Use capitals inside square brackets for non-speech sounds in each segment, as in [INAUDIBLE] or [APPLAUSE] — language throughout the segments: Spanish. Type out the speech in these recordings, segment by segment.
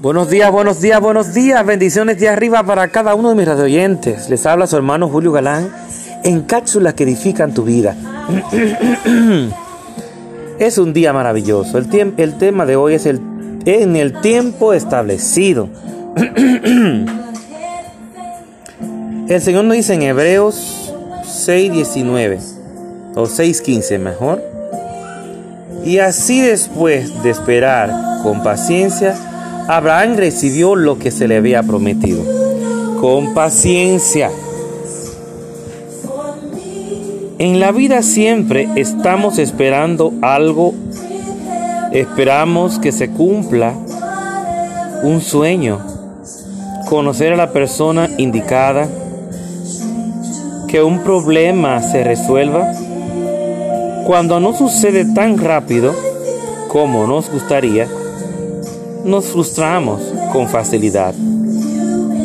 Buenos días, buenos días, buenos días. Bendiciones de arriba para cada uno de mis radioyentes. Les habla su hermano Julio Galán en cápsulas que edifican tu vida. [CLEARS THROAT] es un día maravilloso. El, el tema de hoy es el, en el tiempo establecido. [CLEARS THROAT] el Señor nos dice en Hebreos 6:19 o 6:15 mejor. Y así después de esperar con paciencia, Abraham recibió lo que se le había prometido. Con paciencia. En la vida siempre estamos esperando algo. Esperamos que se cumpla un sueño. Conocer a la persona indicada. Que un problema se resuelva. Cuando no sucede tan rápido como nos gustaría, nos frustramos con facilidad.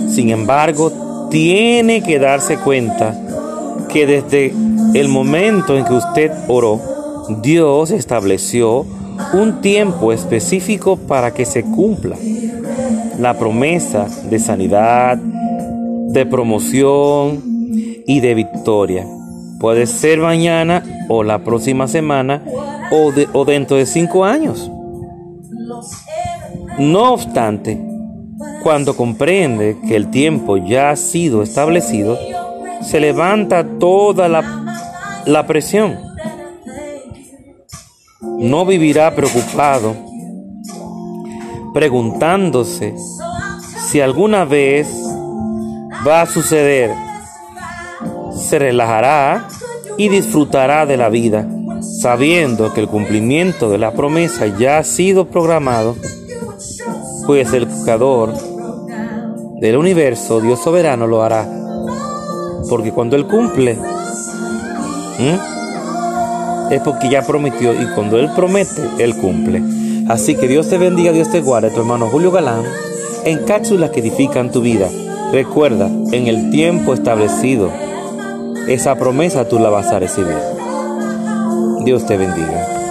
Sin embargo, tiene que darse cuenta que desde el momento en que usted oró, Dios estableció un tiempo específico para que se cumpla la promesa de sanidad, de promoción y de victoria. Puede ser mañana o la próxima semana o, o dentro de cinco años. No obstante, cuando comprende que el tiempo ya ha sido establecido, se levanta toda la, la presión. No vivirá preocupado, preguntándose si alguna vez va a suceder. Se relajará y disfrutará de la vida, sabiendo que el cumplimiento de la promesa ya ha sido programado pues el creador del universo, Dios soberano, lo hará. Porque cuando Él cumple, es porque ya prometió y cuando Él promete, Él cumple. Así que Dios te bendiga, Dios te guarde, tu hermano Julio Galán, en cápsulas que edifican tu vida. Recuerda, en el tiempo establecido, esa promesa tú la vas a recibir. Dios te bendiga.